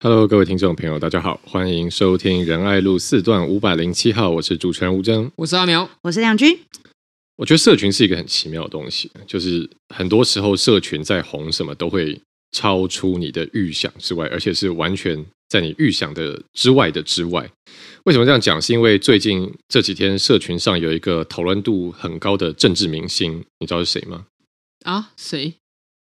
Hello，各位听众朋友，大家好，欢迎收听仁爱路四段五百零七号，我是主持人吴峥，我是阿苗，我是亮君。我觉得社群是一个很奇妙的东西，就是很多时候社群在红什么都会超出你的预想之外，而且是完全在你预想的之外的之外。为什么这样讲？是因为最近这几天社群上有一个讨论度很高的政治明星，你知道是谁吗？啊，谁？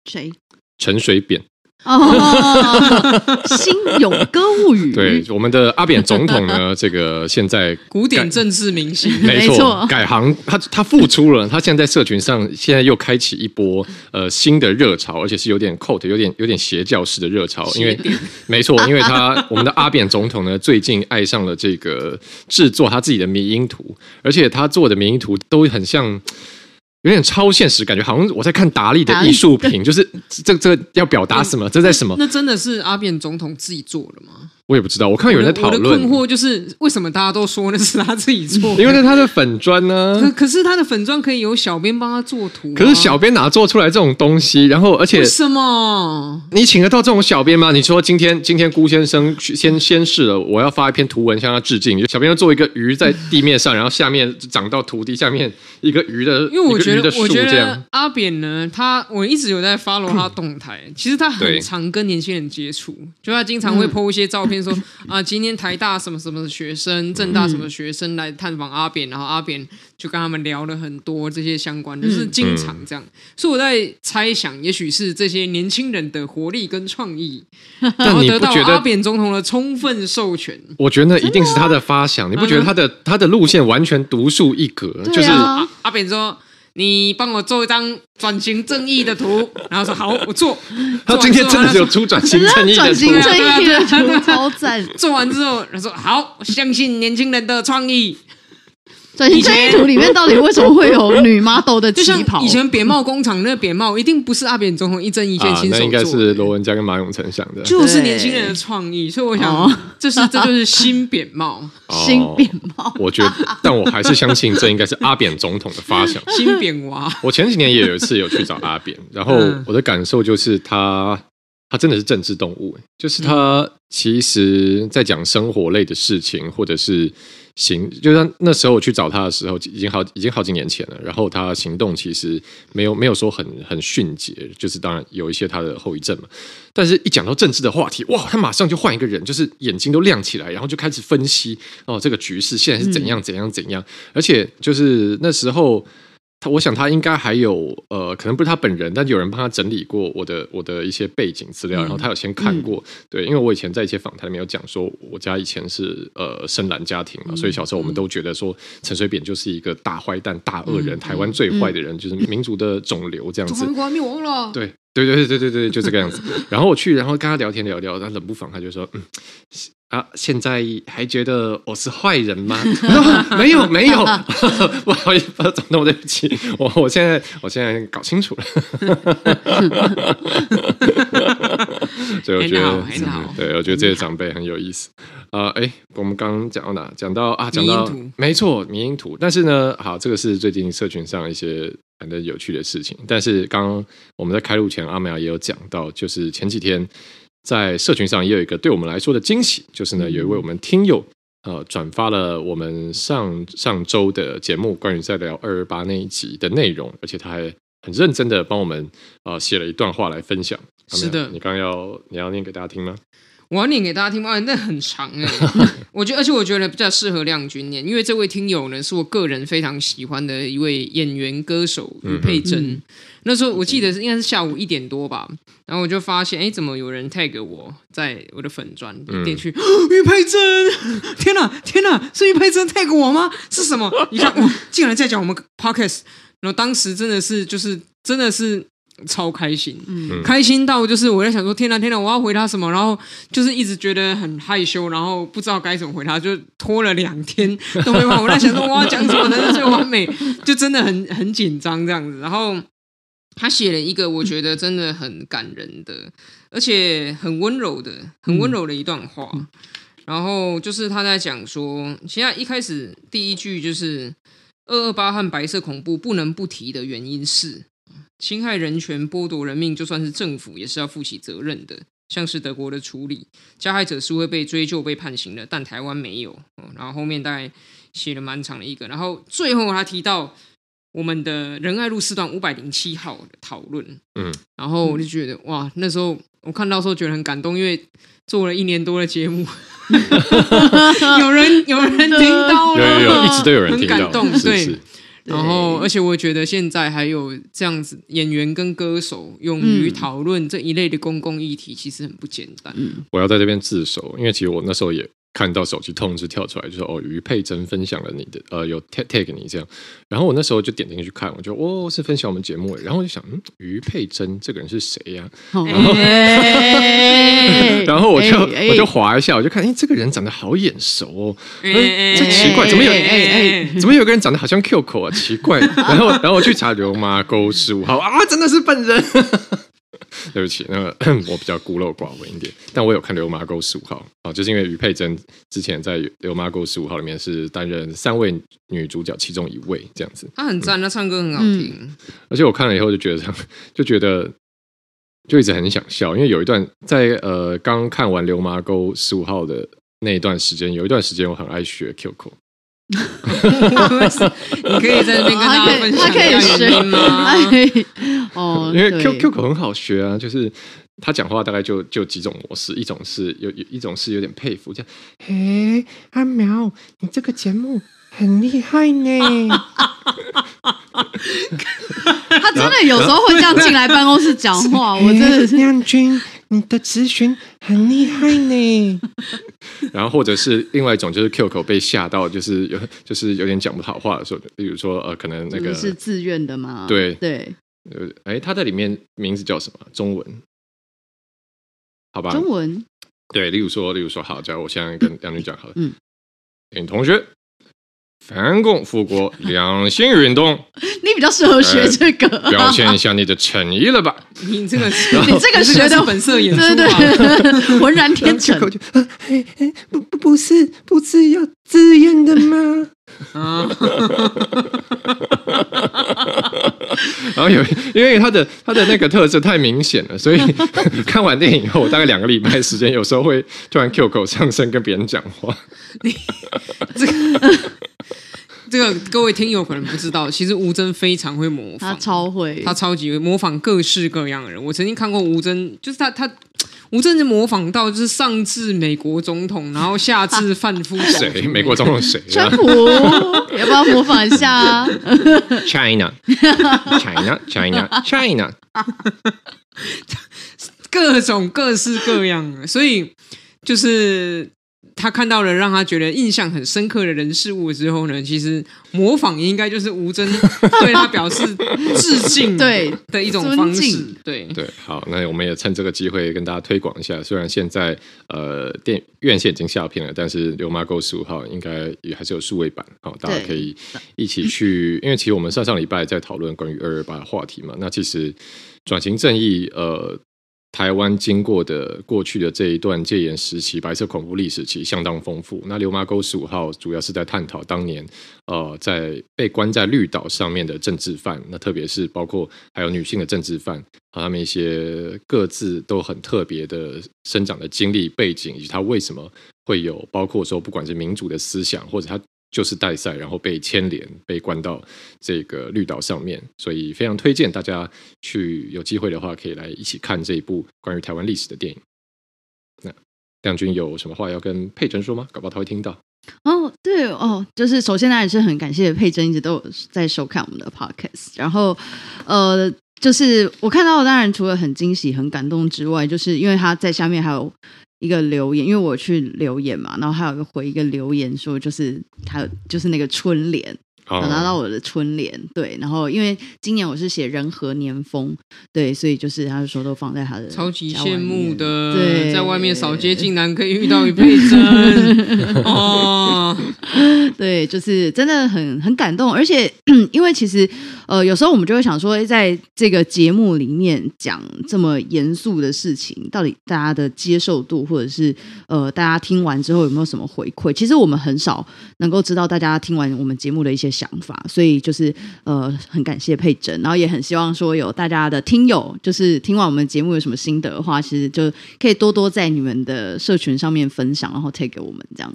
谁？陈水扁。哦，新勇歌物语。对，我们的阿扁总统呢，这个现在古典政治明星，没错，改行，他他复出了，他现在在社群上现在又开启一波呃新的热潮，而且是有点 cult，有点有点邪教式的热潮，因为没错，因为他我们的阿扁总统呢，最近爱上了这个制作他自己的迷因图，而且他做的迷因图都很像。有点超现实感觉，好像我在看达利的艺术品，就是这这个要表达什么？这在什么？那真的是阿扁总统自己做的吗？我也不知道，我看有人在讨论。我的困惑就是，为什么大家都说那是他自己做？因为那他的粉砖呢？可可是他的粉砖可以由小编帮他做图，可是小编哪做出来这种东西？然后而且什么？你请得到这种小编吗？你说今天今天辜先生先先试了，我要发一篇图文向他致敬。就小编要做一个鱼在地面上，然后下面长到土地下面一个鱼的，因为我觉得我觉得阿扁呢，他我一直有在 follow 他动态，其实他很常跟年轻人接触，就他经常会 po 一些照片说啊今。今天台大什么什么的学生，政大什么学生来探访阿扁，然后阿扁就跟他们聊了很多这些相关，就是经常这样。所以我在猜想，也许是这些年轻人的活力跟创意，然后得到阿扁总统的充分授权。我觉得一定是他的发想，你不觉得他的他的路线完全独树一格？就是阿阿扁说。你帮我做一张转型正义的图，然后说好，我做。他今天真的有出转型正义的图，转型正义的图超赞。做完之后，他说好，我相信年轻人的创意。转型正义图里面到底为什么会有女 model 的 旗袍？就像以前扁帽工厂那个扁帽，一定不是阿扁总统一针一线亲手做的，那应该是罗文嘉跟马永成想的，就是年轻人的创意。所以我想，这是这就是新扁帽，新扁帽。我觉得，但我还是相信这应该是阿扁总统的发想。新扁娃。我前几年也有一次有去找阿扁，然后我的感受就是他，他真的是政治动物，就是他其实在讲生活类的事情，或者是。行，就像那时候我去找他的时候，已经好已经好几年前了。然后他行动其实没有没有说很很迅捷，就是当然有一些他的后遗症嘛。但是一讲到政治的话题，哇，他马上就换一个人，就是眼睛都亮起来，然后就开始分析哦，这个局势现在是怎样怎样怎样。而且就是那时候。他我想他应该还有呃，可能不是他本人，但有人帮他整理过我的我的一些背景资料，然后他有先看过。嗯、对，因为我以前在一些访谈里面有讲说，我家以前是呃深蓝家庭嘛，所以小时候我们都觉得说陈水扁就是一个大坏蛋、大恶人，台湾最坏的人，就是民族的肿瘤这样子。中华灭亡了。对对对对对对，就这个样子。然后我去，然后跟他聊天聊聊，他冷不防他就说嗯。啊！现在还觉得我是坏人吗？没有，没有，不好意思，总统，对不起，我我现在我现在搞清楚了。所以我觉得，对，我觉得这些长辈很有意思。啊，哎，我们刚刚讲到哪？讲到啊，讲到没错，迷因图。但是呢，好，这个是最近社群上一些很多有趣的事情。但是刚刚我们在开录前，阿苗也有讲到，就是前几天。在社群上也有一个对我们来说的惊喜，就是呢，有一位我们听友呃转发了我们上上周的节目，关于在聊二二八那一集的内容，而且他还很认真的帮我们呃写了一段话来分享。是的，你刚刚要你要念给大家听吗？我要念给大家听吗？那很长哎，我觉得而且我觉得比较适合亮君念，因为这位听友呢是我个人非常喜欢的一位演员歌手于佩珍。嗯那时候我记得是应该是下午一点多吧，然后我就发现，哎，怎么有人 tag 我在我的粉专点去，余佩珍，天哪，天哪，是于佩珍 tag 我吗？是什么？你看，我竟然在讲我们 podcast，然后当时真的是就是真的是超开心，嗯，开心到就是我在想说，天哪，天哪，我要回他什么？然后就是一直觉得很害羞，然后不知道该怎么回他，就拖了两天都没完。我在想说，我要讲什么才是最完美？就真的很很紧张这样子，然后。他写了一个我觉得真的很感人的，而且很温柔的、很温柔的一段话。然后就是他在讲说，现在一开始第一句就是“二二八”和白色恐怖不能不提的原因是，侵害人权、剥夺人命，就算是政府也是要负起责任的。像是德国的处理，加害者是会被追究、被判刑的，但台湾没有。然后后面大概写了蛮长的一个，然后最后他提到我们的仁爱路四段五百零七号的讨论，嗯，然后我就觉得哇，那时候我看到时候觉得很感动，因为做了一年多的节目，有人有人听到了，有有有，一直都有人听到，很感动，对。然后，而且我觉得现在还有这样子演员跟歌手勇于讨论这一类的公共议题，其实很不简单。嗯，我要在这边自首，因为其实我那时候也。看到手机通知跳出来，就说哦，于佩珍分享了你的呃，有 tag tag 你这样，然后我那时候就点进去看，我就哦，是分享我们节目，然后我就想，嗯，于佩珍这个人是谁呀？然后，然后我就我就划一下，我就看，哎，这个人长得好眼熟哦，嗯，这奇怪，怎么有哎哎，怎么有个人长得好像 Q 口啊？奇怪，然后然后我去查刘妈沟十五号啊，真的是本人。对不起，那个 我比较孤陋寡闻一点，但我有看《流麻沟十五号》啊，就是因为于佩珍之前在《流麻沟十五号》里面是担任三位女主角其中一位这样子。她很赞，她唱歌很好听，嗯，而且我看了以后就觉得，就觉得就一直很想笑，因为有一段在呃刚看完《流麻沟十五号》的那一段时间，有一段时间我很爱学 QQ。你可以在那边跟大家分享一下原因吗？哦，因为 Q Q 口很好学啊，就是他讲话大概就就几种模式，一种是有有一种是有点佩服，这样，嘿，阿苗，你这个节目很厉害呢。他真的有时候会这样进来办公室讲话，我真的是亮君。你的咨询很厉害呢，然后或者是另外一种，就是 Q 口被吓到，就是有就是有点讲不好话的时候，比如说呃，可能那个是自愿的嘛？对对，呃，哎，他在里面名字叫什么？中文？好吧，中文。对，例如说，例如说，好，假如我现在跟 梁女讲好了，嗯，女同学。反共复国两性运动，你比较适合学这个，呃，表现一下你的诚意了吧？你这个，你这个学的本色演出，对对，浑然天成。不不不是不是要自愿的吗？啊，然后有因为他的他的那个特色太明显了，所以看完电影以后，我大概两个礼拜时间，有时候会突然 Q 口上身跟别人讲话。你这个。这个各位听友可能不知道，其实吴峥非常会模仿，他超会，他超级会模仿各式各样的人。我曾经看过吴峥，就是他他吴峥是模仿到就是上至美国总统，然后下至范夫谁？美国总统谁？川普，要不要模仿一下？China，China，China，China，各种各式各样的，所以就是。他看到了让他觉得印象很深刻的人事物之后呢，其实模仿应该就是吴尊 对他表示致敬对的一种方式。对对，好，那我们也趁这个机会跟大家推广一下。虽然现在呃电院线已经下片了，但是《流麻沟十五号》应该也还是有数位版，好，大家可以一起去。因为其实我们上上礼拜在讨论关于二二八的话题嘛，那其实转型正义呃。台湾经过的过去的这一段戒严时期、白色恐怖历史期相当丰富。那流麻沟十五号主要是在探讨当年呃在被关在绿岛上面的政治犯，那特别是包括还有女性的政治犯，和他们一些各自都很特别的生长的经历背景，以及他为什么会有包括说不管是民主的思想或者他。就是带赛，然后被牵连，被关到这个绿岛上面，所以非常推荐大家去有机会的话，可以来一起看这一部关于台湾历史的电影。那亮君有什么话要跟佩珍说吗？搞不好他会听到。哦，对哦，就是首先当然是很感谢佩珍一直都有在收看我们的 podcast，然后呃，就是我看到当然除了很惊喜、很感动之外，就是因为他在下面还有。一个留言，因为我去留言嘛，然后还有一个回一个留言说，就是他就是那个春联。拿到我的春联，对，然后因为今年我是写人和年丰，对，所以就是他就说都放在他的超级羡慕的，对，在外面扫街竟然可以遇到一辈子 哦，对，就是真的很很感动，而且 因为其实呃有时候我们就会想说，在这个节目里面讲这么严肃的事情，到底大家的接受度，或者是呃大家听完之后有没有什么回馈？其实我们很少能够知道大家听完我们节目的一些。想法，所以就是呃很感谢佩珍，然后也很希望说有大家的听友，就是听完我们节目有什么心得的话，其实就可以多多在你们的社群上面分享，然后 take 给我们这样。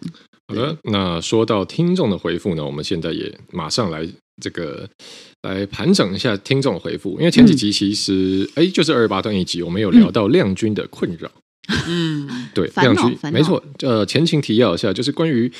好的，那说到听众的回复呢，我们现在也马上来这个来盘整一下听众的回复，因为前几集其实哎、嗯、就是二十八段一集，我们有聊到亮君的困扰。嗯，对，亮君没错。呃，前情提要一下，就是关于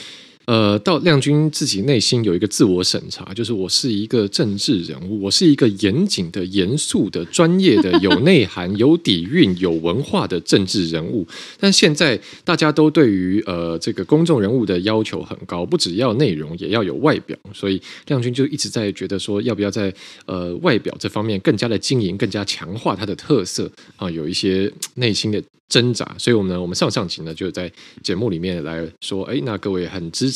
呃，到亮君自己内心有一个自我审查，就是我是一个政治人物，我是一个严谨的、严肃的、专业的、有内涵、有底蕴、有文化的政治人物。但现在大家都对于呃这个公众人物的要求很高，不只要内容，也要有外表，所以亮君就一直在觉得说，要不要在呃外表这方面更加的经营，更加强化他的特色啊，有一些内心的。挣扎，所以我们呢，我们上上集呢就在节目里面来说，哎，那各位很支持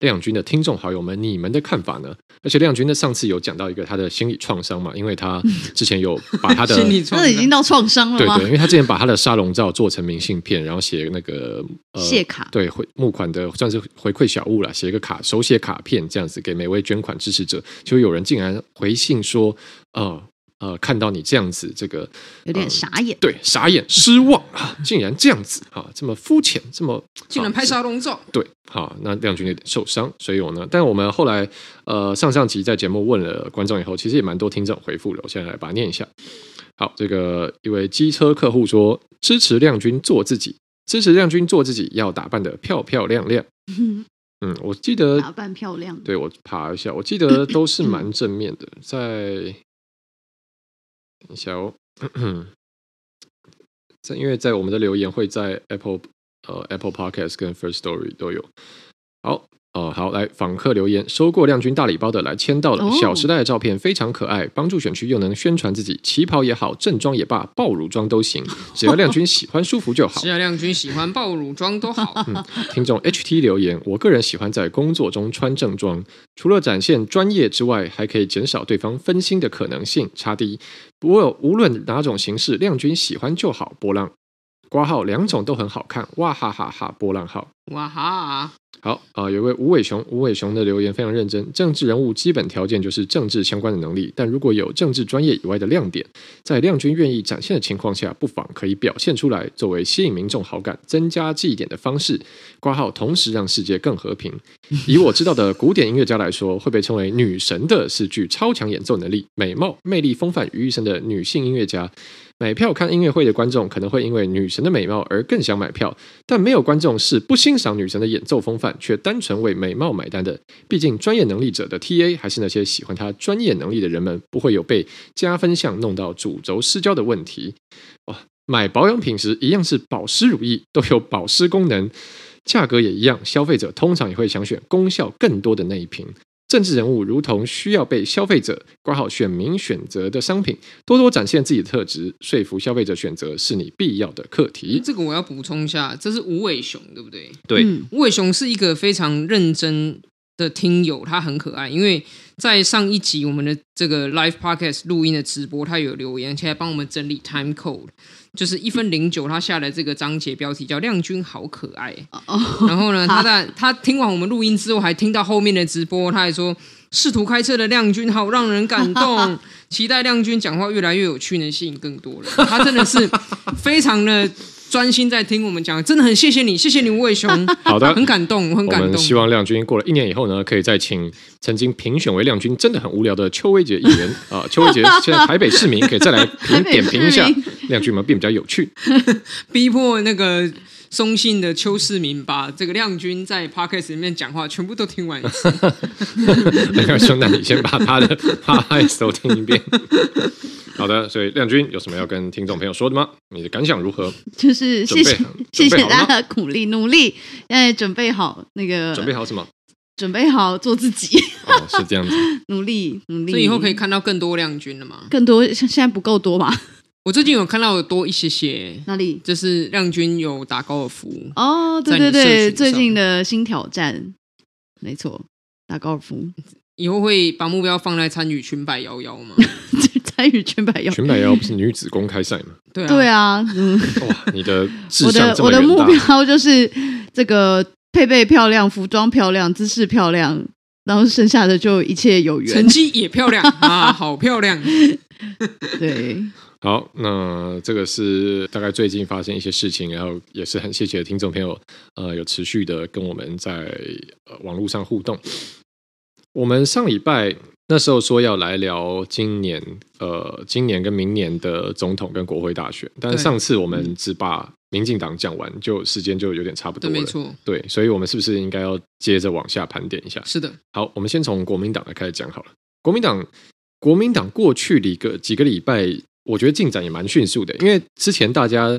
亮君的听众好友们，你们的看法呢？而且亮君呢，上次有讲到一个他的心理创伤嘛，因为他之前有把他的 心理创伤已经到创伤了吗？对对，因为他之前把他的沙龙照做成明信片，然后写那个呃谢卡，对，回募款的算是回馈小物了，写一个卡手写卡片这样子给每位捐款支持者，就有人竟然回信说，呃。呃，看到你这样子，这个有点傻眼，呃、对，傻眼，失望啊！竟然这样子啊，这么肤浅，这么 竟然拍沙龙照，对，好，那亮君有点受伤，所以我呢，但我们后来呃上上集在节目问了观众以后，其实也蛮多听众回复了，我现在来把它念一下。好，这个一位机车客户说，支持亮君做自己，支持亮君做自己，要打扮的漂漂亮亮。嗯，我记得打扮漂亮，对，我爬一下，我记得都是蛮正面的，在。等一下哦，在因为在我们的留言会在 Apple 呃 Apple Podcast 跟 First Story 都有。好。哦，好，来访客留言，收过亮君大礼包的来签到了。小时代的照片非常可爱，帮助选区又能宣传自己，旗袍也好，正装也罢，爆乳装都行，只要亮君喜欢舒服就好。只要亮君喜欢爆乳装都好。嗯，听众 HT 留言，我个人喜欢在工作中穿正装，除了展现专业之外，还可以减少对方分心的可能性。差低，不过无论哪种形式，亮君喜欢就好。波浪括号两种都很好看，哇哈哈哈！波浪号哇哈。好啊、呃，有位吴伟雄，吴伟雄的留言非常认真。政治人物基本条件就是政治相关的能力，但如果有政治专业以外的亮点，在亮君愿意展现的情况下，不妨可以表现出来，作为吸引民众好感、增加记忆点的方式。挂号，同时让世界更和平。以我知道的古典音乐家来说，会被称为女神的是具超强演奏能力、美貌、魅力、风范于一身的女性音乐家。买票看音乐会的观众可能会因为女神的美貌而更想买票，但没有观众是不欣赏女神的演奏风范，却单纯为美貌买单的。毕竟专业能力者的 TA 还是那些喜欢他专业能力的人们，不会有被加分项弄到主轴失焦的问题。哦，买保养品时一样是保湿乳液，都有保湿功能，价格也一样，消费者通常也会想选功效更多的那一瓶。政治人物如同需要被消费者挂号选民选择的商品，多多展现自己的特质，说服消费者选择是你必要的课题。这个我要补充一下，这是吴伟雄，对不对？对，吴伟雄是一个非常认真的听友，他很可爱。因为在上一集我们的这个 live podcast 录音的直播，他有留言，而且还帮我们整理 time code。就是一分零九，他下的这个章节标题叫“亮君好可爱”。然后呢，他在他听完我们录音之后，还听到后面的直播，他还说：“试图开车的亮君好让人感动，期待亮君讲话越来越有趣，能吸引更多人。”他真的是非常的。专心在听我们讲，真的很谢谢你，谢谢你吴伟雄。好的，很感动，很感动。我们希望亮君过了一年以后呢，可以再请曾经评选为亮君真的很无聊的邱威杰议员 啊，邱威杰现在台北市民可以再来评点评一下 亮君有没有变比较有趣，逼迫那个松信的邱市民把这个亮君在 Podcast 里面讲话全部都听完一兄弟，你先把他的 Podcast 都听一遍。好的，所以亮君有什么要跟听众朋友说的吗？你的感想如何？就是谢谢 谢谢大家的鼓励，努力，现在准备好那个准备好什么？准备好做自己。哦，是这样子，努力努力。所以以后可以看到更多亮君了吗？更多，现在不够多吧？我最近有看到有多一些些，哪里？就是亮君有打高尔夫哦，对对对，最近的新挑战，没错，打高尔夫。以后会把目标放在参与裙摆摇摇吗？参与裙摆摇，裙摆摇不是女子公开赛吗？对啊，对啊，嗯，哇，你的我的我的目标就是这个配备漂亮，服装漂亮，姿势漂亮，然后剩下的就一切有缘，成绩也漂亮。啊，好漂亮。对，好，那这个是大概最近发生一些事情，然后也是很谢谢听众朋友，呃，有持续的跟我们在呃网络上互动。我们上礼拜那时候说要来聊今年，呃，今年跟明年的总统跟国会大选，但是上次我们只把民进党讲完，就时间就有点差不多了，没错，对，所以我们是不是应该要接着往下盘点一下？是的，好，我们先从国民党来开始讲好了。国民党，国民党过去的一个几个礼拜，我觉得进展也蛮迅速的，因为之前大家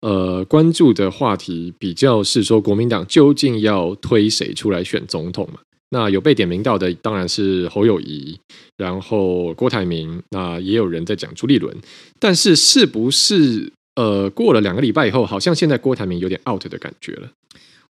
呃关注的话题比较是说国民党究竟要推谁出来选总统嘛。那有被点名到的当然是侯友谊，然后郭台铭，那也有人在讲朱立伦，但是是不是呃过了两个礼拜以后，好像现在郭台铭有点 out 的感觉了？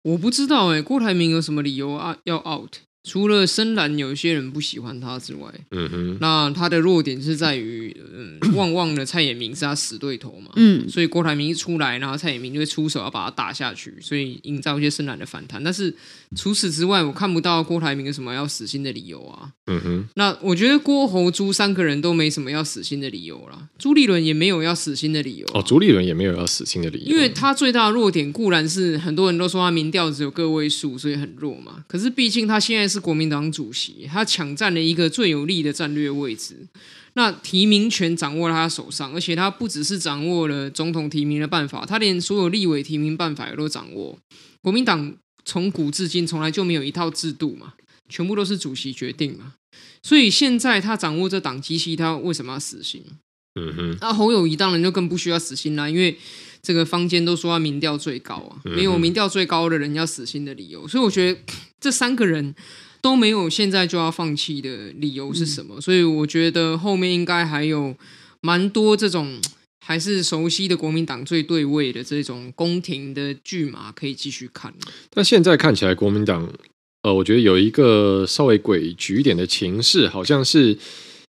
我不知道哎、郭台铭有什么理由啊要 out？除了深蓝有一些人不喜欢他之外，嗯哼，那他的弱点是在于，嗯，旺旺的蔡衍明是他死对头嘛，嗯，所以郭台铭一出来，然后蔡衍明就会出手要把他打下去，所以营造一些深蓝的反弹。但是除此之外，我看不到郭台铭有什么要死心的理由啊，嗯哼。那我觉得郭侯朱三个人都没什么要死心的理由啦，朱立伦也没有要死心的理由。哦，朱立伦也没有要死心的理由，因为他最大的弱点固然是很多人都说他民调只有个位数，所以很弱嘛。可是毕竟他现在是。是国民党主席，他抢占了一个最有利的战略位置，那提名权掌握在他手上，而且他不只是掌握了总统提名的办法，他连所有立委提名办法也都掌握。国民党从古至今从来就没有一套制度嘛，全部都是主席决定嘛，所以现在他掌握这党机器，他为什么要死心？嗯哼，那侯友谊当然就更不需要死心啦，因为这个坊间都说他民调最高啊，没有民调最高的人要死心的理由，所以我觉得这三个人。都没有现在就要放弃的理由是什么？所以我觉得后面应该还有蛮多这种还是熟悉的国民党最对位的这种宫廷的剧码可以继续看。但现在看起来国民党，呃，我觉得有一个稍微诡谲一点的情势，好像是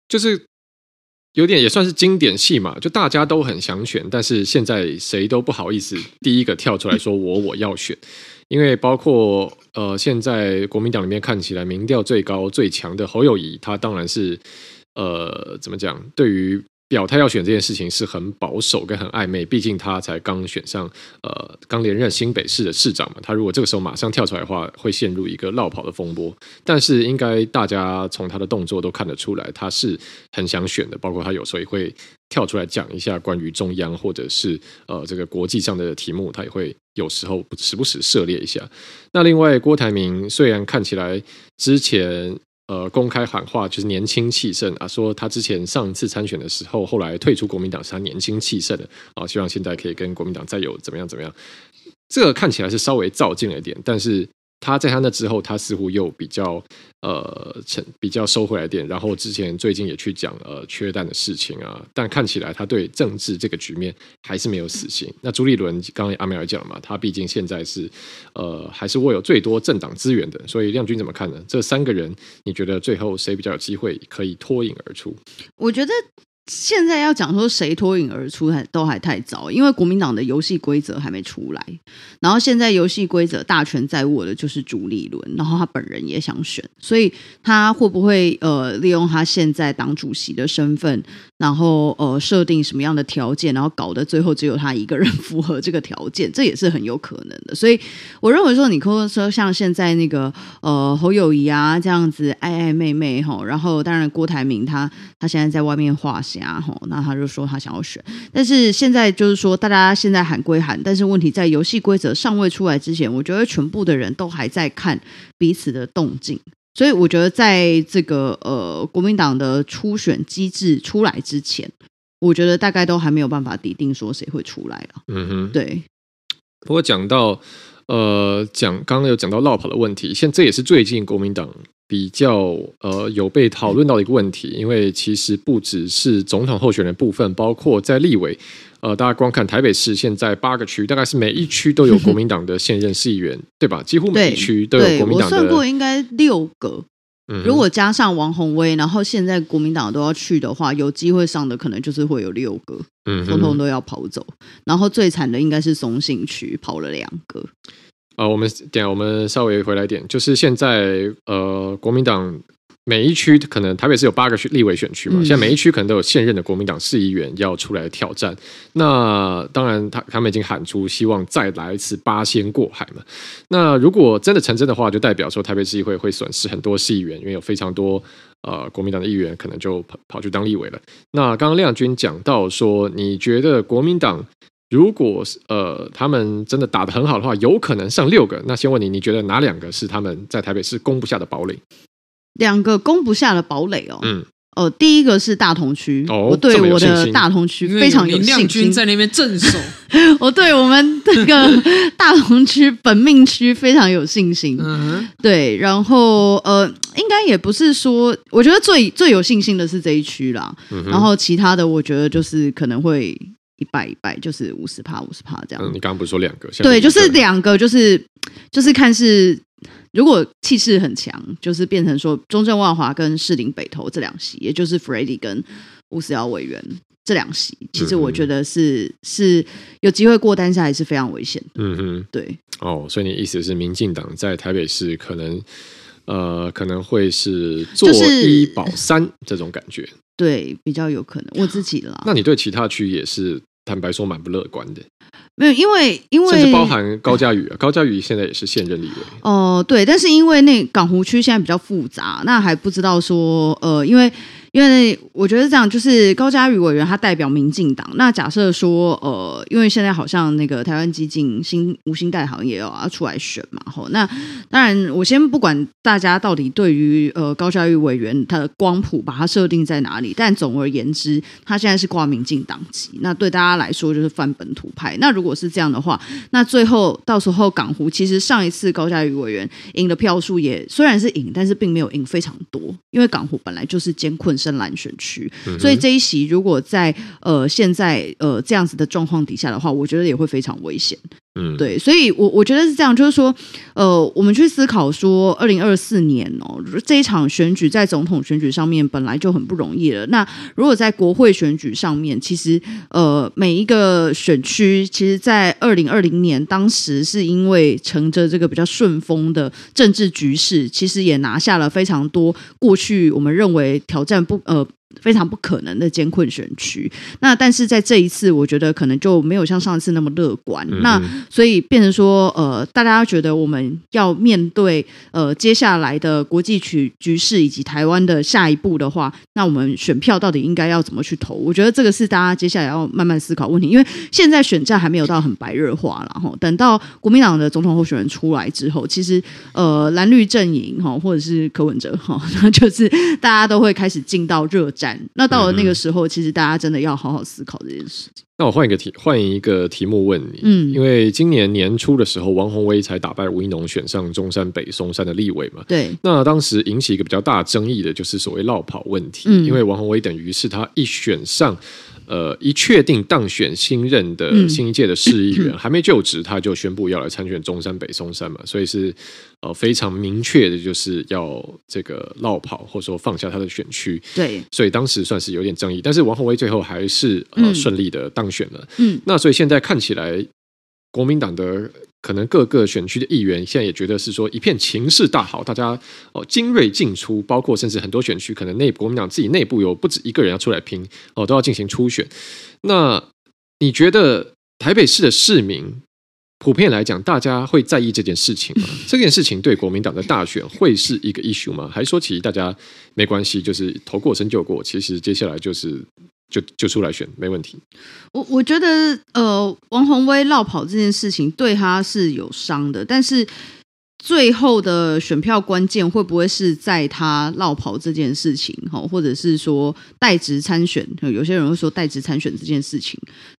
就是有点也算是经典戏嘛，就大家都很想选，但是现在谁都不好意思第一个跳出来说我我要选。因为包括呃，现在国民党里面看起来民调最高最强的侯友谊，他当然是呃，怎么讲？对于表态要选这件事情是很保守跟很暧昧，毕竟他才刚选上，呃，刚连任新北市的市长嘛。他如果这个时候马上跳出来的话，会陷入一个落跑的风波。但是应该大家从他的动作都看得出来，他是很想选的。包括他有时候也会跳出来讲一下关于中央或者是呃这个国际上的题目，他也会有时候时不时涉猎一下。那另外郭台铭虽然看起来之前。呃，公开喊话就是年轻气盛啊，说他之前上一次参选的时候，后来退出国民党是他年轻气盛的啊，希望现在可以跟国民党再有怎么样怎么样，这个看起来是稍微照进了一点，但是。他在他那之后，他似乎又比较呃，成比较收回来点。然后之前最近也去讲呃缺蛋的事情啊，但看起来他对政治这个局面还是没有死心。那朱立伦刚刚阿苗也讲嘛，他毕竟现在是呃还是握有最多政党资源的，所以亮君怎么看呢？这三个人你觉得最后谁比较有机会可以脱颖而出？我觉得。现在要讲说谁脱颖而出还都还太早，因为国民党的游戏规则还没出来。然后现在游戏规则大权在握的就是朱立伦，然后他本人也想选，所以他会不会呃利用他现在党主席的身份，然后呃设定什么样的条件，然后搞得最后只有他一个人符合这个条件，这也是很有可能的。所以我认为说，你可以说像现在那个呃侯友谊啊这样子暧暧昧昧哈，然后当然郭台铭他他现在在外面画线。然后，那他就说他想要选，但是现在就是说，大家现在喊归喊，但是问题在游戏规则尚未出来之前，我觉得全部的人都还在看彼此的动静，所以我觉得在这个呃国民党的初选机制出来之前，我觉得大概都还没有办法抵定说谁会出来了。嗯哼，对。不过讲到呃讲刚刚有讲到落跑的问题，现在这也是最近国民党。比较呃有被讨论到的一个问题，因为其实不只是总统候选人部分，包括在立委，呃，大家光看台北市现在八个区，大概是每一区都有国民党的现任市议员，对吧？几乎每一区都有国民党的。我算过应该六个，嗯如果加上王宏威，然后现在国民党都要去的话，有机会上的可能就是会有六个，嗯，通通都要跑走。然后最惨的应该是松信区跑了两个。啊、呃，我们点，我们稍微回来点，就是现在呃，国民党。每一区可能台北市有八个区立委选区嘛，现在每一区可能都有现任的国民党市议员要出来挑战。那当然他，他他们已经喊出希望再来一次八仙过海嘛。那如果真的成真的话，就代表说台北市议会会损失很多市议员，因为有非常多呃国民党的议员可能就跑跑去当立委了。那刚刚亮君讲到说，你觉得国民党如果是呃他们真的打得很好的话，有可能上六个？那先问你，你觉得哪两个是他们在台北市攻不下的堡垒？两个攻不下的堡垒哦，嗯，哦，第一个是大同区，哦、我对我的大同区非常有信心。亮君在那边镇守，我对我们这个大同区本命区非常有信心。嗯，对，然后呃，应该也不是说，我觉得最最有信心的是这一区啦。嗯、然后其他的，我觉得就是可能会一败一败，就是五十趴五十趴这样。嗯、你刚刚不是说两个？对，就是两个，就是就是看是。如果气势很强，就是变成说中正万华跟士林北投这两席，也就是 Freddy 跟吴思瑶委员这两席，其实我觉得是、嗯、是有机会过单下，还是非常危险的。嗯哼，对。哦，所以你意思是民进党在台北市可能呃可能会是做一保三这种感觉？对，比较有可能。我自己啦。那你对其他区也是坦白说蛮不乐观的？没有，因为因为甚至包含高嘉宇啊，高嘉宇现在也是现任立委。哦、呃，对，但是因为那港湖区现在比较复杂，那还不知道说呃，因为。因为我觉得这样，就是高嘉瑜委员他代表民进党。那假设说，呃，因为现在好像那个台湾基进新吴欣岱好像也有要出来选嘛，吼。那当然，我先不管大家到底对于呃高嘉瑜委员他的光谱把他设定在哪里，但总而言之，他现在是挂民进党籍。那对大家来说就是翻本土派。那如果是这样的话，那最后到时候港湖其实上一次高嘉瑜委员赢的票数也虽然是赢，但是并没有赢非常多，因为港湖本来就是艰困。深蓝选区，所以这一席如果在呃现在呃这样子的状况底下的话，我觉得也会非常危险。嗯，对，所以我我觉得是这样，就是说，呃，我们去思考说，二零二四年哦，这一场选举在总统选举上面本来就很不容易了。那如果在国会选举上面，其实呃每一个选区，其实，在二零二零年当时是因为乘着这个比较顺风的政治局势，其实也拿下了非常多过去我们认为挑战不呃。非常不可能的艰困选区，那但是在这一次，我觉得可能就没有像上一次那么乐观。嗯、那所以变成说，呃，大家觉得我们要面对呃接下来的国际局局势以及台湾的下一步的话，那我们选票到底应该要怎么去投？我觉得这个是大家接下来要慢慢思考问题，因为现在选战还没有到很白热化，然后等到国民党的总统候选人出来之后，其实呃蓝绿阵营哈或者是柯文哲哈，就是大家都会开始进到热。那到了那个时候，嗯、其实大家真的要好好思考这件事情。那我换一个题，换一个题目问你，嗯，因为今年年初的时候，王宏威才打败吴一农，选上中山北松山的立委嘛？对。那当时引起一个比较大争议的，就是所谓落跑问题，嗯、因为王宏威等于是他一选上。呃，一确定当选新任的新一届的市议员，嗯、还没就职，他就宣布要来参选中山北松山嘛，所以是呃非常明确的，就是要这个落跑，或者说放下他的选区。对，所以当时算是有点争议，但是王宏威最后还是呃顺利的当选了。嗯，那所以现在看起来，国民党的。可能各个选区的议员现在也觉得是说一片情势大好，大家哦精锐进出，包括甚至很多选区可能内国民党自己内部有不止一个人要出来拼哦，都要进行初选。那你觉得台北市的市民普遍来讲，大家会在意这件事情吗？这件事情对国民党的大选会是一个 issue 吗？还是说其实大家没关系，就是投过身就过，其实接下来就是。就就出来选没问题。我我觉得呃，王宏威落跑这件事情对他是有伤的，但是。最后的选票关键会不会是在他落跑这件事情，哈，或者是说代职参选？有些人会说代职参选这件事情，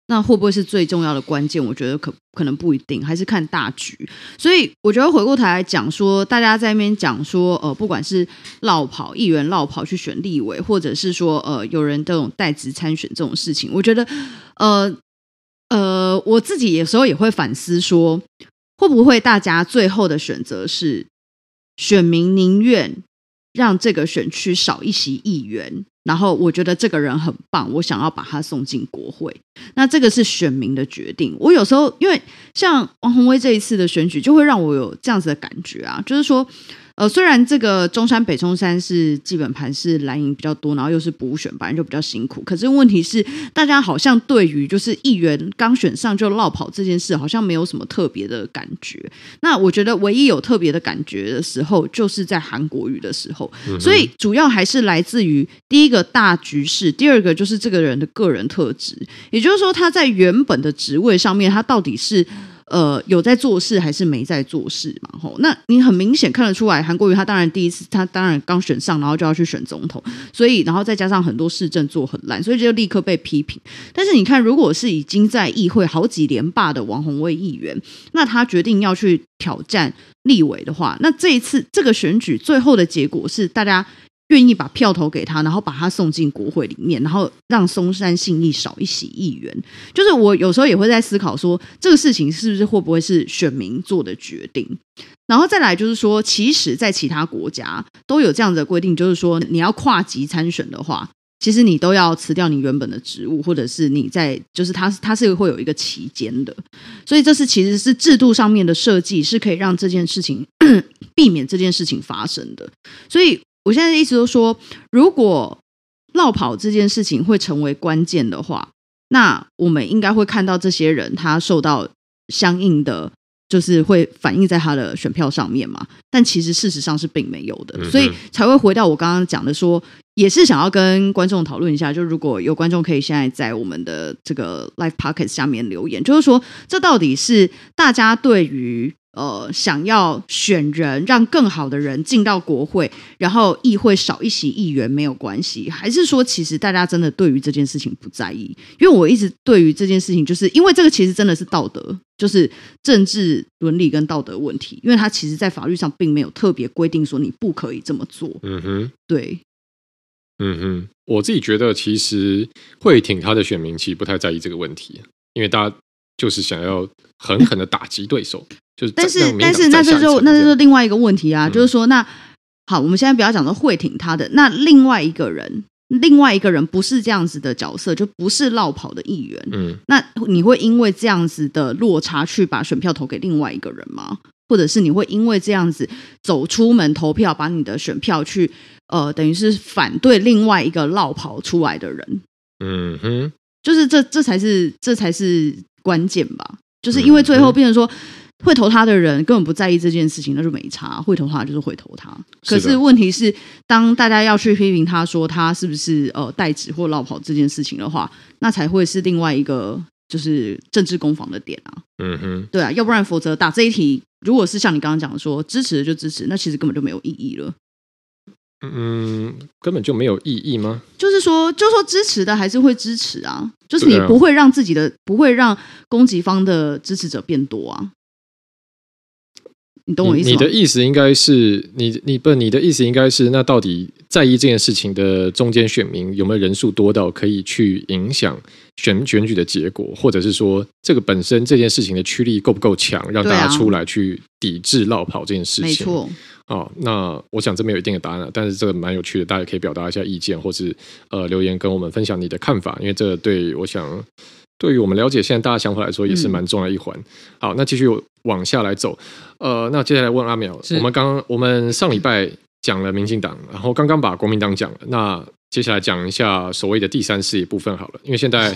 那会不会是最重要的关键？我觉得可可能不一定，还是看大局。所以我觉得回过头来讲说，大家在那边讲说，呃，不管是落跑议员落跑去选立委，或者是说呃有人这种代职参选这种事情，我觉得呃呃，我自己有时候也会反思说。会不会大家最后的选择是选民宁愿让这个选区少一席议员，然后我觉得这个人很棒，我想要把他送进国会。那这个是选民的决定。我有时候因为像王宏威这一次的选举，就会让我有这样子的感觉啊，就是说。呃，虽然这个中山北中山是基本盘是蓝营比较多，然后又是补选，本来就比较辛苦。可是问题是，大家好像对于就是议员刚选上就落跑这件事，好像没有什么特别的感觉。那我觉得唯一有特别的感觉的时候，就是在韩国瑜的时候。所以主要还是来自于第一个大局势，第二个就是这个人的个人特质。也就是说，他在原本的职位上面，他到底是。呃，有在做事还是没在做事嘛？吼，那你很明显看得出来，韩国瑜他当然第一次，他当然刚选上，然后就要去选总统，所以然后再加上很多市政做很烂，所以就立刻被批评。但是你看，如果是已经在议会好几连霸的王鸿薇议员，那他决定要去挑战立委的话，那这一次这个选举最后的结果是大家。愿意把票投给他，然后把他送进国会里面，然后让松山信义少一席议员。就是我有时候也会在思考说，这个事情是不是会不会是选民做的决定？然后再来就是说，其实，在其他国家都有这样的规定，就是说你要跨级参选的话，其实你都要辞掉你原本的职务，或者是你在就是他他是会有一个期间的。所以这是其实是制度上面的设计，是可以让这件事情避免这件事情发生的。所以。我现在的意思就是说，如果落跑这件事情会成为关键的话，那我们应该会看到这些人他受到相应的，就是会反映在他的选票上面嘛。但其实事实上是并没有的，所以才会回到我刚刚讲的说，也是想要跟观众讨论一下。就如果有观众可以现在在我们的这个 Live pocket 下面留言，就是说这到底是大家对于。呃，想要选人，让更好的人进到国会，然后议会少一席议员没有关系，还是说其实大家真的对于这件事情不在意？因为我一直对于这件事情，就是因为这个其实真的是道德，就是政治伦理跟道德问题，因为它其实在法律上并没有特别规定说你不可以这么做。嗯哼，对，嗯哼，我自己觉得其实会挺他的选民其实不太在意这个问题，因为大家就是想要狠狠的打击对手。但是，但是，那这就那这就是另外一个问题啊，嗯、就是说，那好，我们现在不要讲说会挺他的，那另外一个人，另外一个人不是这样子的角色，就不是落跑的议员，嗯，那你会因为这样子的落差去把选票投给另外一个人吗？或者是你会因为这样子走出门投票，把你的选票去呃，等于是反对另外一个落跑出来的人？嗯哼，就是这这才是这才是关键吧？就是因为最后变成说。嗯会投他的人根本不在意这件事情，那就没差。会投他就是会投他。可是问题是，当大家要去批评他说他是不是呃代职或落跑这件事情的话，那才会是另外一个就是政治攻防的点啊。嗯哼，对啊，要不然否则打这一题，如果是像你刚刚讲的说支持的就支持，那其实根本就没有意义了。嗯，根本就没有意义吗？就是说，就说支持的还是会支持啊，就是你不会让自己的不会让攻击方的支持者变多啊。你懂我意思吗？你的意思应该是你你不，你的意思应该是那到底在意这件事情的中间选民有没有人数多到可以去影响选选举的结果，或者是说这个本身这件事情的驱力够不够强，让大家出来去抵制落跑这件事情？没错。哦，那我想这边有一定的答案了，但是这个蛮有趣的，大家可以表达一下意见，或是呃留言跟我们分享你的看法，因为这个对我想。对于我们了解现在大家想法来说，也是蛮重要的一环。嗯、好，那继续往下来走。呃，那接下来问阿苗，我们刚我们上礼拜讲了民进党，然后刚刚把国民党讲了，那接下来讲一下所谓的第三势力部分好了。因为现在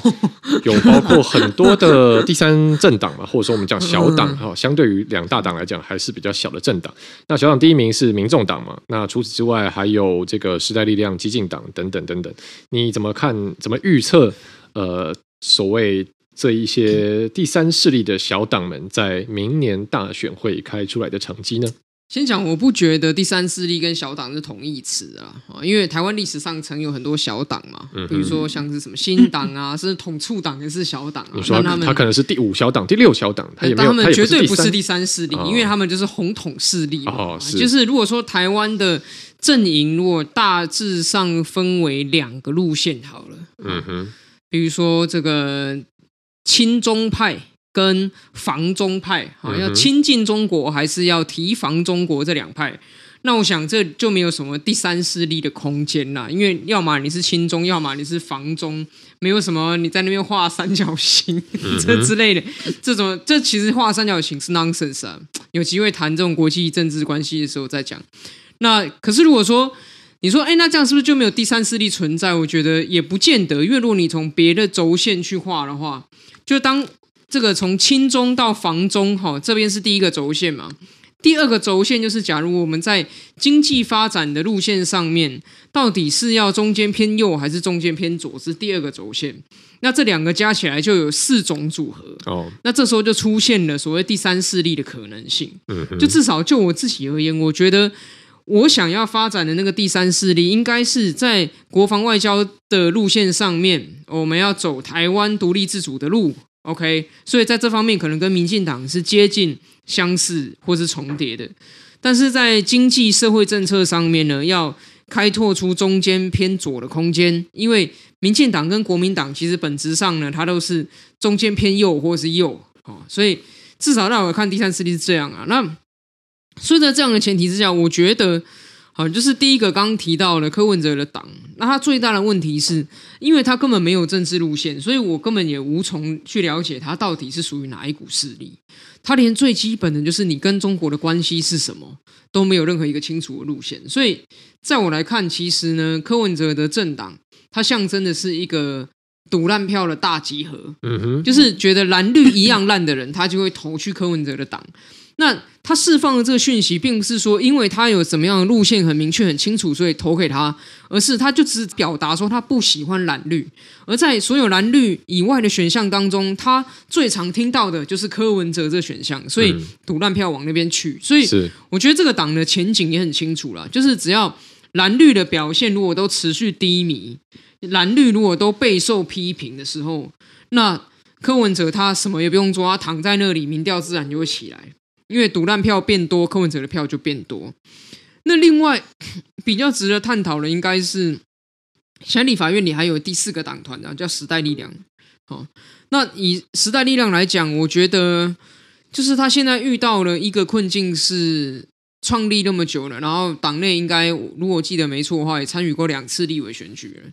有包括很多的第三政党嘛，或者说我们讲小党哈，相对于两大党来讲还是比较小的政党。那小党第一名是民众党嘛，那除此之外还有这个时代力量、激进党等等等等。你怎么看？怎么预测？呃。所谓这一些第三势力的小党们，在明年大选会开出来的成绩呢？先讲，我不觉得第三势力跟小党是同义词啊，因为台湾历史上曾有很多小党嘛，比如说像是什么新党啊，甚至统促党也是小党啊。你说他们，他可能是第五小党、第六小党，他也没有，他们绝对不是第三势力，因为他们就是红统势力嘛。就是如果说台湾的阵营，如果大致上分为两个路线好了，嗯哼。比如说这个亲中派跟防中派，啊，要亲近中国还是要提防中国这两派，那我想这就没有什么第三势力的空间啦，因为要么你是亲中，要么你是防中，没有什么你在那边画三角形 这之类的，这种这其实画三角形是 nonsense 啊。有机会谈这种国际政治关系的时候再讲。那可是如果说你说，哎，那这样是不是就没有第三势力存在？我觉得也不见得，因为如果你从别的轴线去画的话，就当这个从亲中到房中，哈，这边是第一个轴线嘛。第二个轴线就是，假如我们在经济发展的路线上面，到底是要中间偏右还是中间偏左，是第二个轴线。那这两个加起来就有四种组合。哦，那这时候就出现了所谓第三势力的可能性。嗯，就至少就我自己而言，我觉得我想要发展的那个第三势力，应该是在国防外交的路线上面，我们要走台湾独立自主的路。OK，所以在这方面可能跟民进党是接近。相似或是重叠的，但是在经济社会政策上面呢，要开拓出中间偏左的空间，因为民进党跟国民党其实本质上呢，它都是中间偏右或是右，哦，所以至少让我看第三势力是这样啊。那所以在这样的前提之下，我觉得。好，就是第一个刚刚提到了柯文哲的党，那他最大的问题是，因为他根本没有政治路线，所以我根本也无从去了解他到底是属于哪一股势力。他连最基本的就是你跟中国的关系是什么都没有任何一个清楚的路线。所以在我来看，其实呢，柯文哲的政党，它象征的是一个赌烂票的大集合。嗯哼，就是觉得蓝绿一样烂的人，他就会投去柯文哲的党。那他释放的这个讯息，并不是说因为他有什么样的路线很明确、很清楚，所以投给他，而是他就只表达说他不喜欢蓝绿。而在所有蓝绿以外的选项当中，他最常听到的就是柯文哲这个选项，所以赌烂票往那边去。所以我觉得这个党的前景也很清楚了，就是只要蓝绿的表现如果都持续低迷，蓝绿如果都备受批评的时候，那柯文哲他什么也不用做，他躺在那里，民调自然就会起来。因为赌烂票变多，柯文哲的票就变多。那另外 比较值得探讨的，应该是现在立法院里还有第四个党团啊，叫时代力量。好，那以时代力量来讲，我觉得就是他现在遇到了一个困境，是创立那么久了，然后党内应该如果记得没错的话，也参与过两次立委选举了。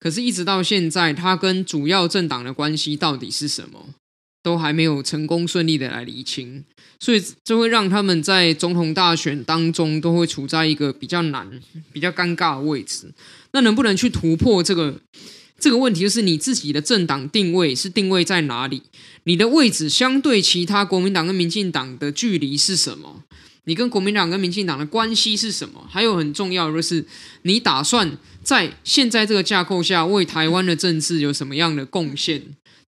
可是，一直到现在，他跟主要政党的关系到底是什么，都还没有成功顺利的来厘清。所以这会让他们在总统大选当中都会处在一个比较难、比较尴尬的位置。那能不能去突破这个这个问题？就是你自己的政党定位是定位在哪里？你的位置相对其他国民党跟民进党的距离是什么？你跟国民党跟民进党的关系是什么？还有很重要的就是，你打算在现在这个架构下为台湾的政治有什么样的贡献？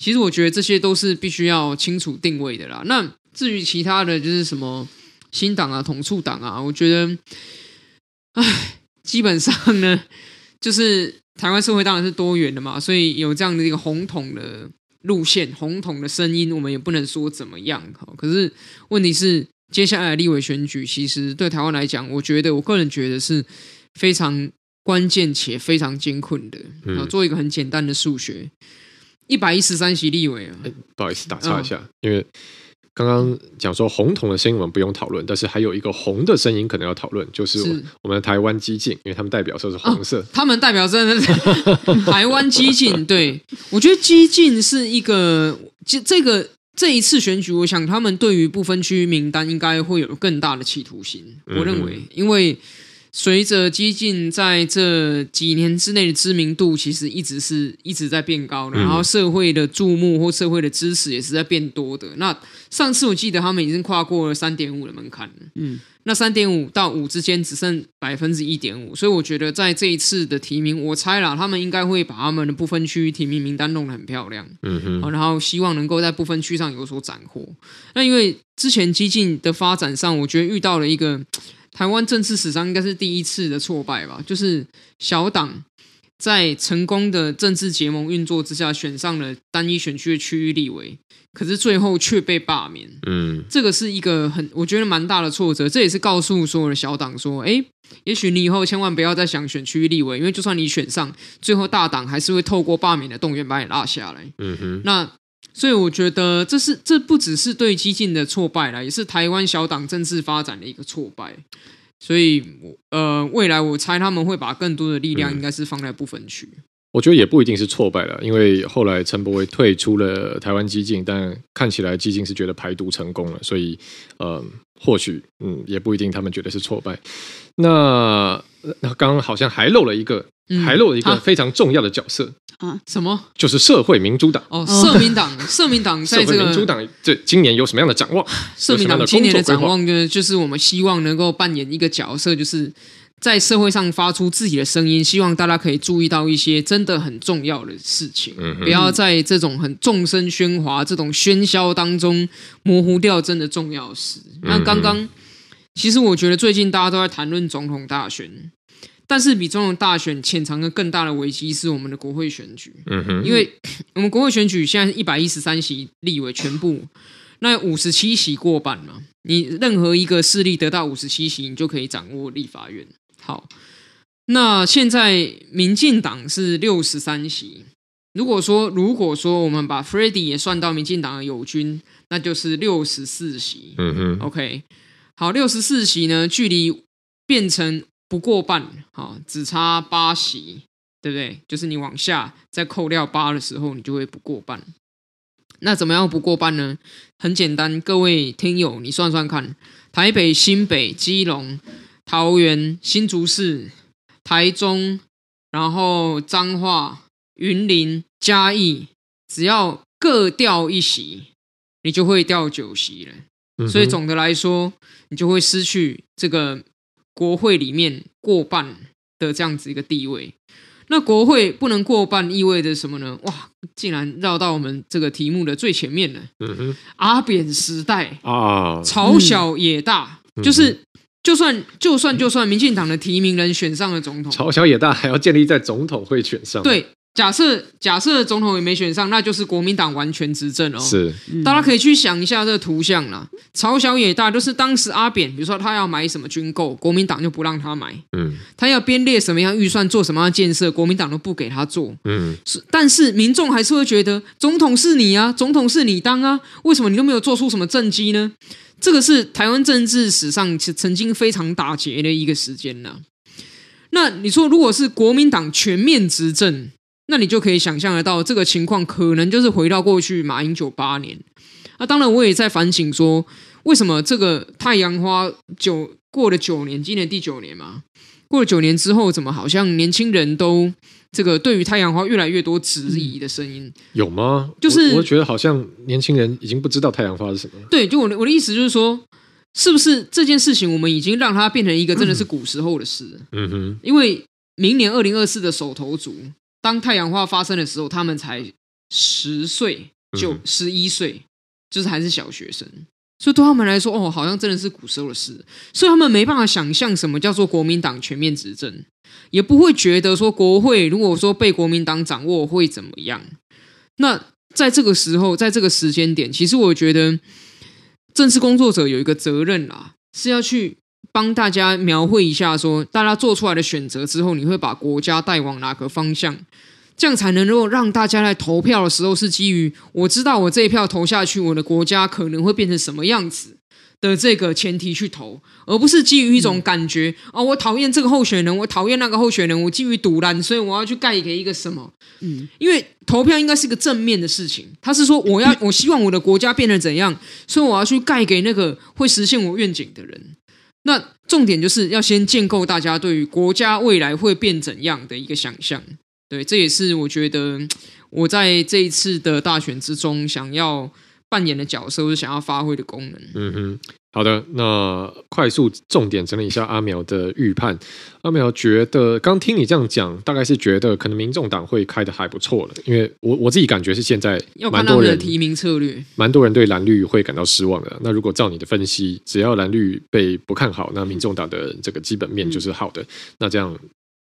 其实我觉得这些都是必须要清楚定位的啦。那。至于其他的就是什么新党啊、统促党啊，我觉得，唉，基本上呢，就是台湾社会当然是多元的嘛，所以有这样的一个红统的路线、红统的声音，我们也不能说怎么样。可是问题是，接下来的立委选举，其实对台湾来讲，我觉得我个人觉得是非常关键且非常艰困的。嗯，做一个很简单的数学，一百一十三席立委啊，不好意思打岔一下，嗯，因为。刚刚讲说红统的声音我们不用讨论，但是还有一个红的声音可能要讨论，就是我们的台湾激进，因为他们代表色是红色，哦、他们代表色是 台湾激进。对，我觉得激进是一个，这这个这一次选举，我想他们对于不分区名单应该会有更大的企图心。我认为，因为。随着激进在这几年之内的知名度，其实一直是一直在变高的，然后社会的注目或社会的支持也是在变多的。那上次我记得他们已经跨过了三点五的门槛了，嗯，那三点五到五之间只剩百分之一点五，所以我觉得在这一次的提名，我猜啦，他们应该会把他们的不分区提名名单弄得很漂亮，嗯哼，然后希望能够在不分区上有所斩获。那因为之前激进的发展上，我觉得遇到了一个。台湾政治史上应该是第一次的挫败吧，就是小党在成功的政治结盟运作之下，选上了单一选区的区域立委，可是最后却被罢免。嗯，这个是一个很我觉得蛮大的挫折，这也是告诉所有的小党说，哎，也许你以后千万不要再想选区域立委，因为就算你选上，最后大党还是会透过罢免的动员把你拉下来。嗯哼，那。所以我觉得这是这不只是对激进的挫败了，也是台湾小党政治发展的一个挫败。所以呃，未来我猜他们会把更多的力量应该是放在不分区。嗯我觉得也不一定是挫败了，因为后来陈柏惟退出了台湾激进，但看起来激进是觉得排毒成功了，所以呃，或许嗯也不一定他们觉得是挫败。那那刚刚好像还漏了一个，嗯、还漏了一个非常重要的角色啊，什么？就是社会民主党哦，社民党，社民党 在这个民主党这今年有什么样的展望？社民党今年的展望就是就是我们希望能够扮演一个角色，就是。在社会上发出自己的声音，希望大家可以注意到一些真的很重要的事情，嗯、不要在这种很众声喧哗、这种喧嚣当中模糊掉真的重要的事。嗯、那刚刚，其实我觉得最近大家都在谈论总统大选，但是比总统大选潜藏的更大的危机是我们的国会选举。嗯哼，因为 我们国会选举现在是一百一十三席立委全部，那五十七席过半嘛，你任何一个势力得到五十七席，你就可以掌握立法院。好，那现在民进党是六十三席。如果说如果说我们把 Freddy 也算到民进党的友军，那就是六十四席。嗯哼，OK，好，六十四席呢，距离变成不过半，好，只差八席，对不对？就是你往下再扣掉八的时候，你就会不过半。那怎么样不过半呢？很简单，各位听友，你算算看，台北、新北、基隆。桃园、新竹市、台中，然后彰化、云林、嘉义，只要各掉一席，你就会掉九席了。嗯、所以总的来说，你就会失去这个国会里面过半的这样子一个地位。那国会不能过半意味着什么呢？哇，竟然绕到我们这个题目的最前面了。嗯哼，阿扁时代啊，朝小野大，嗯、就是。就算就算就算民进党的提名人选上了总统，朝小野大还要建立在总统会选上。对，假设假设总统也没选上，那就是国民党完全执政哦。是，大家可以去想一下这个图像啦。朝小野大就是当时阿扁，比如说他要买什么军购，国民党就不让他买。嗯，他要编列什么样预算做什么样的建设，国民党都不给他做。嗯，是，但是民众还是会觉得总统是你啊，总统是你当啊，为什么你都没有做出什么政绩呢？这个是台湾政治史上曾经非常打结的一个时间呢。那你说，如果是国民党全面执政，那你就可以想象得到，这个情况可能就是回到过去马英九八年。那当然，我也在反省说，为什么这个太阳花九过了九年，今年第九年嘛，过了九年之后，怎么好像年轻人都？这个对于太阳花越来越多质疑的声音，有吗？就是我，我觉得好像年轻人已经不知道太阳花是什么。对，就我的我的意思就是说，是不是这件事情我们已经让它变成一个真的是古时候的事？嗯哼，因为明年二零二四的手头族，当太阳花发生的时候，他们才十岁，就十一岁，就是还是小学生。所以对他们来说，哦，好像真的是古时候的事，所以他们没办法想象什么叫做国民党全面执政，也不会觉得说国会如果说被国民党掌握会怎么样。那在这个时候，在这个时间点，其实我觉得政治工作者有一个责任啦，是要去帮大家描绘一下说，大家做出来的选择之后，你会把国家带往哪个方向。这样才能够让大家在投票的时候是基于我知道我这一票投下去，我的国家可能会变成什么样子的这个前提去投，而不是基于一种感觉啊、嗯哦，我讨厌这个候选人，我讨厌那个候选人，我基于赌烂，所以我要去盖给一个什么？嗯，因为投票应该是个正面的事情，他是说我要我希望我的国家变得怎样，所以我要去盖给那个会实现我愿景的人。那重点就是要先建构大家对于国家未来会变怎样的一个想象。对，这也是我觉得我在这一次的大选之中想要扮演的角色，或者想要发挥的功能。嗯哼，好的，那快速重点整理一下阿苗的预判。阿苗觉得，刚听你这样讲，大概是觉得可能民众党会开得还不错了，因为我我自己感觉是现在蛮多人的提名策略，蛮多人对蓝绿会感到失望的。那如果照你的分析，只要蓝绿被不看好，那民众党的这个基本面就是好的。嗯、那这样。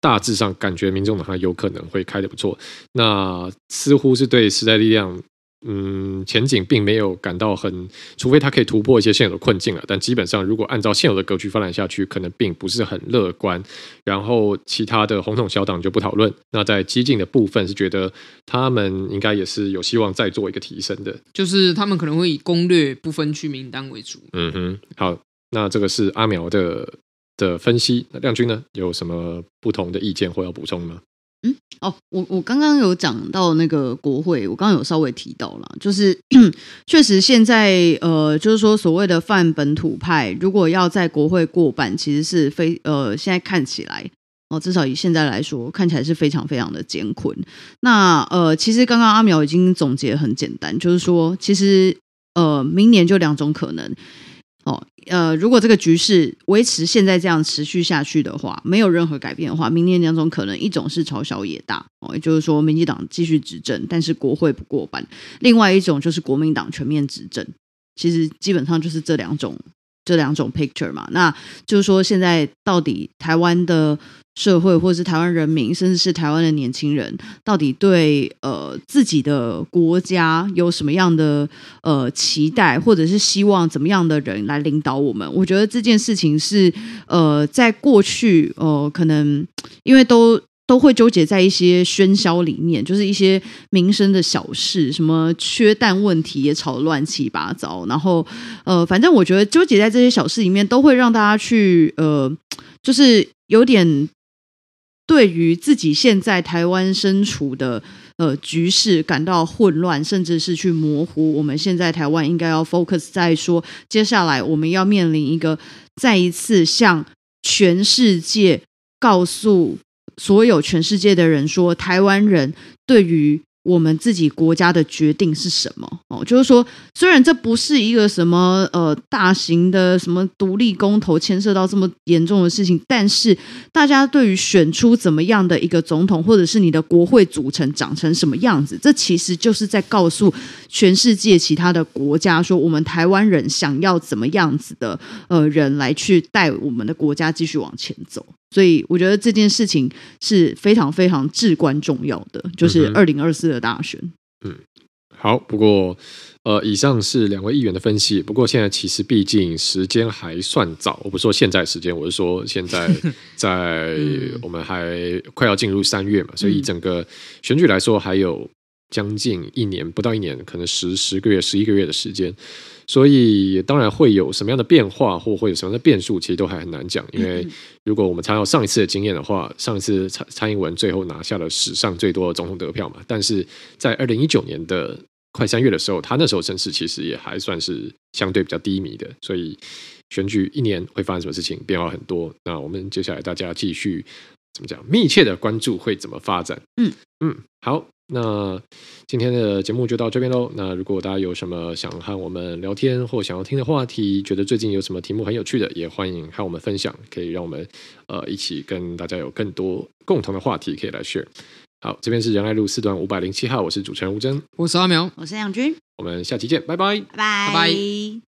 大致上感觉民众党还有可能会开得不错，那似乎是对时代力量，嗯，前景并没有感到很，除非他可以突破一些现有的困境了。但基本上，如果按照现有的格局发展下去，可能并不是很乐观。然后其他的红统小党就不讨论。那在激进的部分是觉得他们应该也是有希望再做一个提升的，就是他们可能会以攻略不分区名单为主。嗯哼，好，那这个是阿苗的的分析。那亮君呢，有什么不同的意见或要补充吗？嗯，哦，我我刚刚有讲到那个国会，我刚刚有稍微提到了，就是 确实现在呃，就是说所谓的泛本土派，如果要在国会过半，其实是非呃，现在看起来哦，至少以现在来说，看起来是非常非常的艰困。那呃，其实刚刚阿苗已经总结很简单，就是说，其实呃，明年就两种可能。哦，呃，如果这个局势维持现在这样持续下去的话，没有任何改变的话，明年两种可能，一种是朝小野大，哦，也就是说民进党继续执政，但是国会不过半；另外一种就是国民党全面执政。其实基本上就是这两种。这两种 picture 嘛，那就是说，现在到底台湾的社会，或者是台湾人民，甚至是台湾的年轻人，到底对呃自己的国家有什么样的呃期待，或者是希望怎么样的人来领导我们？我觉得这件事情是呃，在过去呃，可能因为都。都会纠结在一些喧嚣里面，就是一些民生的小事，什么缺蛋问题也吵得乱七八糟。然后，呃，反正我觉得纠结在这些小事里面，都会让大家去，呃，就是有点对于自己现在台湾身处的呃局势感到混乱，甚至是去模糊我们现在台湾应该要 focus 在说，接下来我们要面临一个再一次向全世界告诉。所有全世界的人说，台湾人对于我们自己国家的决定是什么？哦，就是说，虽然这不是一个什么呃大型的什么独立公投牵涉到这么严重的事情，但是大家对于选出怎么样的一个总统，或者是你的国会组成长成什么样子，这其实就是在告诉全世界其他的国家说，我们台湾人想要怎么样子的呃人来去带我们的国家继续往前走。所以我觉得这件事情是非常非常至关重要的，就是二零二四的大选。嗯，好。不过，呃，以上是两位议员的分析。不过现在其实毕竟时间还算早，我不是说现在时间，我是说现在 在我们还快要进入三月嘛，所以整个选举来说还有将近一年，不到一年，可能十十个月、十一个月的时间。所以当然会有什么样的变化，或会有什么样的变数，其实都还很难讲。因为如果我们参照上一次的经验的话，上一次蔡蔡英文最后拿下了史上最多的总统得票嘛，但是在二零一九年的快三月的时候，他那时候声势其实也还算是相对比较低迷的。所以选举一年会发生什么事情，变化很多。那我们接下来大家继续怎么讲，密切的关注会怎么发展。嗯嗯，好。那今天的节目就到这边喽。那如果大家有什么想和我们聊天或想要听的话题，觉得最近有什么题目很有趣的，也欢迎和我们分享，可以让我们呃一起跟大家有更多共同的话题可以来 share。好，这边是仁爱路四段五百零七号，我是主持人吴峥，我是阿苗，我是杨军，我们下期见，拜拜，拜拜。拜拜。